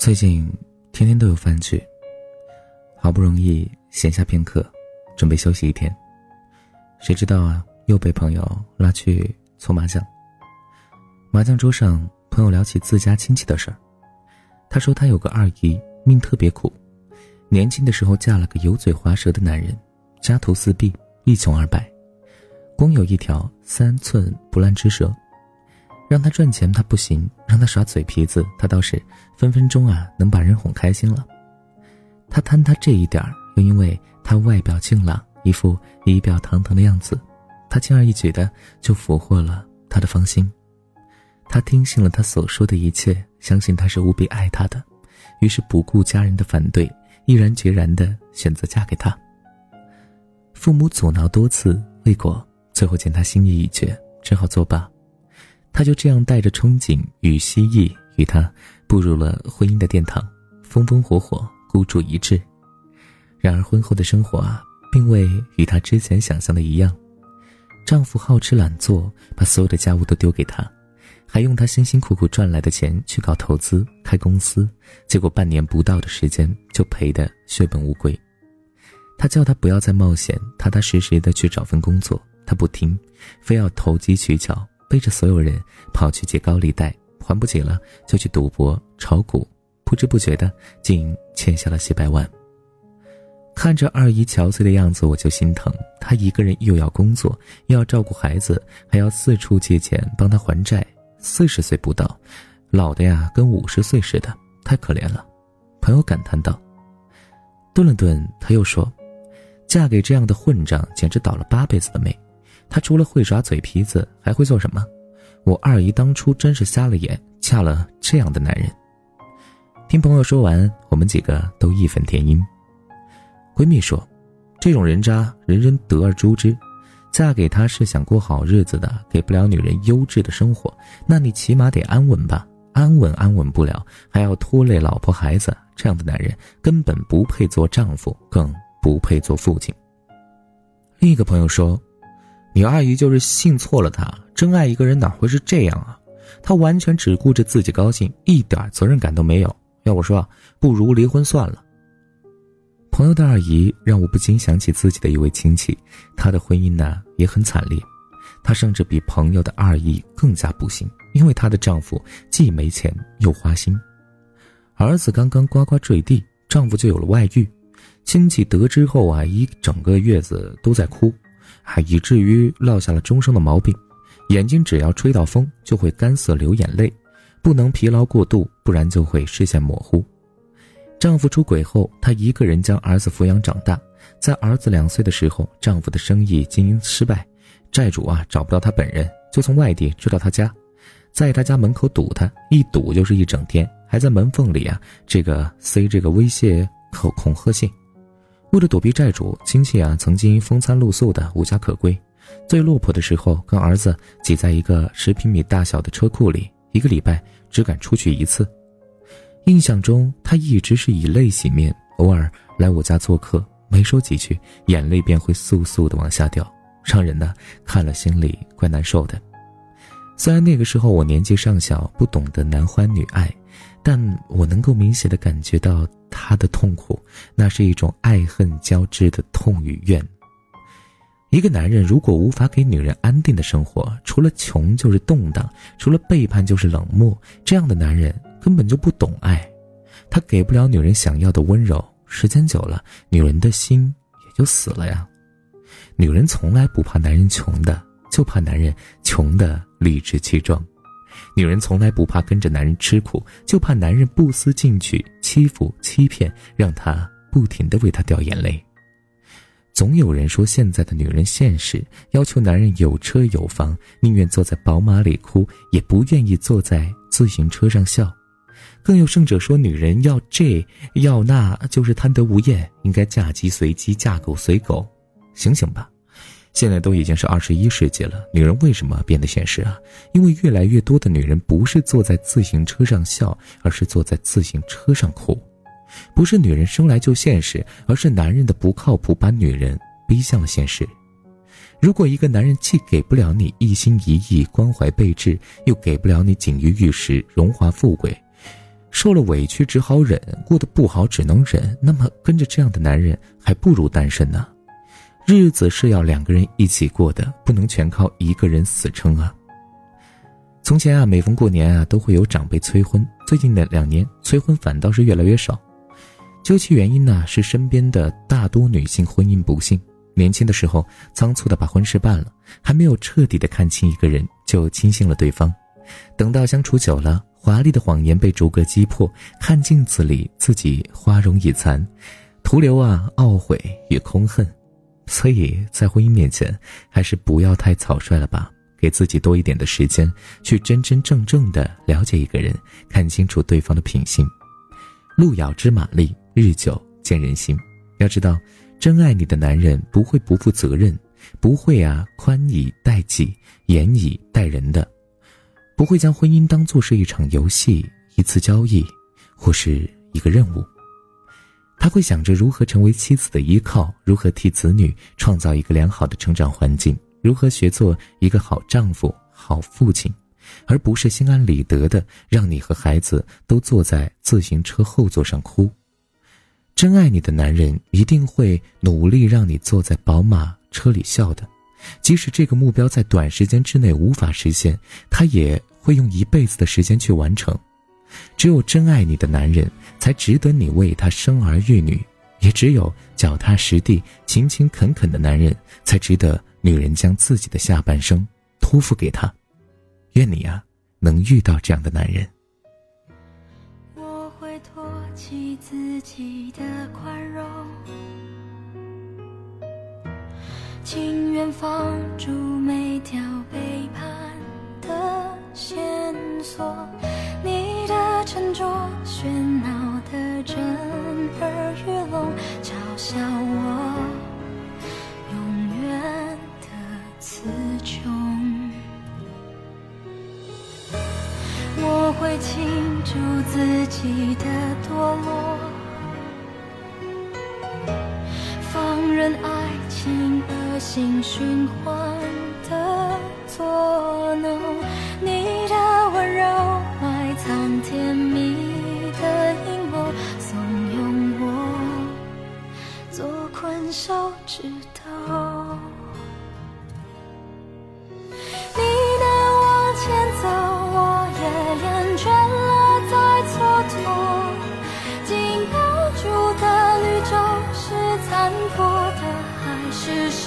最近天天都有饭局，好不容易闲下片刻，准备休息一天，谁知道啊，又被朋友拉去搓麻将。麻将桌上，朋友聊起自家亲戚的事儿，他说他有个二姨，命特别苦，年轻的时候嫁了个油嘴滑舌的男人，家徒四壁，一穷二白，光有一条三寸不烂之舌。让他赚钱他不行，让他耍嘴皮子他倒是分分钟啊能把人哄开心了。他贪他这一点儿，又因为他外表俊朗，一副仪表堂堂的样子，他轻而易举的就俘获了他的芳心。他听信了他所说的一切，相信他是无比爱他的，于是不顾家人的反对，毅然决然的选择嫁给他。父母阻挠多次未果，最后见他心意已决，只好作罢。他就这样带着憧憬与希冀，与他步入了婚姻的殿堂，风风火火，孤注一掷。然而婚后的生活啊，并未与他之前想象的一样。丈夫好吃懒做，把所有的家务都丢给她，还用她辛辛苦苦赚来的钱去搞投资、开公司，结果半年不到的时间就赔得血本无归。他叫她不要再冒险，踏踏实实的去找份工作，她不听，非要投机取巧。背着所有人跑去借高利贷，还不起了就去赌博炒股，不知不觉的竟欠下了几百万。看着二姨憔悴的样子，我就心疼。她一个人又要工作，又要照顾孩子，还要四处借钱帮她还债。四十岁不到，老的呀跟五十岁似的，太可怜了。朋友感叹道。顿了顿，他又说：“嫁给这样的混账，简直倒了八辈子的霉。”她除了会耍嘴皮子，还会做什么？我二姨当初真是瞎了眼，嫁了这样的男人。听朋友说完，我们几个都义愤填膺。闺蜜说：“这种人渣，人人得而诛之。嫁给他是想过好日子的，给不了女人优质的生活，那你起码得安稳吧？安稳安稳不了，还要拖累老婆孩子，这样的男人根本不配做丈夫，更不配做父亲。”另一个朋友说。你二姨就是信错了他，真爱一个人哪会是这样啊？他完全只顾着自己高兴，一点责任感都没有。要我说，不如离婚算了。朋友的二姨让我不禁想起自己的一位亲戚，她的婚姻呢也很惨烈，她甚至比朋友的二姨更加不幸，因为她的丈夫既没钱又花心，儿子刚刚呱呱坠地，丈夫就有了外遇，亲戚得知后啊，一整个月子都在哭。还以至于落下了终生的毛病，眼睛只要吹到风就会干涩流眼泪，不能疲劳过度，不然就会视线模糊。丈夫出轨后，她一个人将儿子抚养长大。在儿子两岁的时候，丈夫的生意经营失败，债主啊找不到他本人，就从外地追到他家，在他家门口堵他，一堵就是一整天，还在门缝里啊这个塞这个威胁恐恐吓信。为了躲避债主，亲戚啊曾经风餐露宿的无家可归，最落魄的时候，跟儿子挤在一个十平米大小的车库里，一个礼拜只敢出去一次。印象中，他一直是以泪洗面，偶尔来我家做客，没说几句，眼泪便会簌簌的往下掉，让人呢看了心里怪难受的。虽然那个时候我年纪尚小，不懂得男欢女爱。但我能够明显的感觉到他的痛苦，那是一种爱恨交织的痛与怨。一个男人如果无法给女人安定的生活，除了穷就是动荡，除了背叛就是冷漠，这样的男人根本就不懂爱，他给不了女人想要的温柔，时间久了，女人的心也就死了呀。女人从来不怕男人穷的，就怕男人穷的理直气壮。女人从来不怕跟着男人吃苦，就怕男人不思进取、欺负、欺骗，让她不停的为他掉眼泪。总有人说现在的女人现实，要求男人有车有房，宁愿坐在宝马里哭，也不愿意坐在自行车上笑。更有甚者说，女人要这要那，就是贪得无厌，应该嫁鸡随鸡，嫁狗随狗。醒醒吧！现在都已经是二十一世纪了，女人为什么变得现实啊？因为越来越多的女人不是坐在自行车上笑，而是坐在自行车上哭。不是女人生来就现实，而是男人的不靠谱把女人逼向了现实。如果一个男人既给不了你一心一意、关怀备至，又给不了你锦衣玉食、荣华富贵，受了委屈只好忍，过得不好只能忍，那么跟着这样的男人还不如单身呢。日子是要两个人一起过的，不能全靠一个人死撑啊。从前啊，每逢过年啊，都会有长辈催婚，最近的两年催婚反倒是越来越少。究其原因呢，是身边的大多女性婚姻不幸，年轻的时候仓促的把婚事办了，还没有彻底的看清一个人就轻信了对方，等到相处久了，华丽的谎言被逐个击破，看镜子里自己花容已残，徒留啊懊悔与空恨。所以在婚姻面前，还是不要太草率了吧，给自己多一点的时间，去真真正正的了解一个人，看清楚对方的品性。路遥知马力。日久见人心，要知道，真爱你的男人不会不负责任，不会啊宽以待己，严以待人的，不会将婚姻当作是一场游戏、一次交易，或是一个任务。他会想着如何成为妻子的依靠，如何替子女创造一个良好的成长环境，如何学做一个好丈夫、好父亲，而不是心安理得的让你和孩子都坐在自行车后座上哭。真爱你的男人一定会努力让你坐在宝马车里笑的，即使这个目标在短时间之内无法实现，他也会用一辈子的时间去完成。只有真爱你的男人才值得你为他生儿育女，也只有脚踏实地、勤勤恳恳的男人才值得女人将自己的下半生托付给他。愿你啊，能遇到这样的男人。起自己的宽容，情愿放逐每条背叛的线索。沉着喧闹的震耳欲聋，嘲笑我永远的词穷。我会庆祝自己的堕落，放任爱情恶性循环的作弄。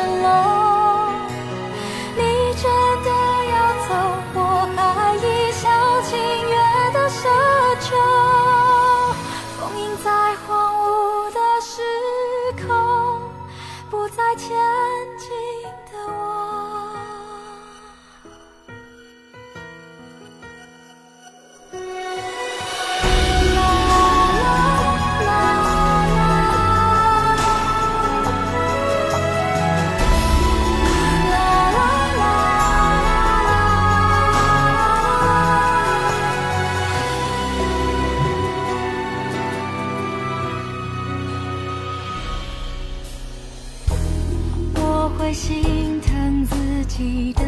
蜃楼，心疼自己。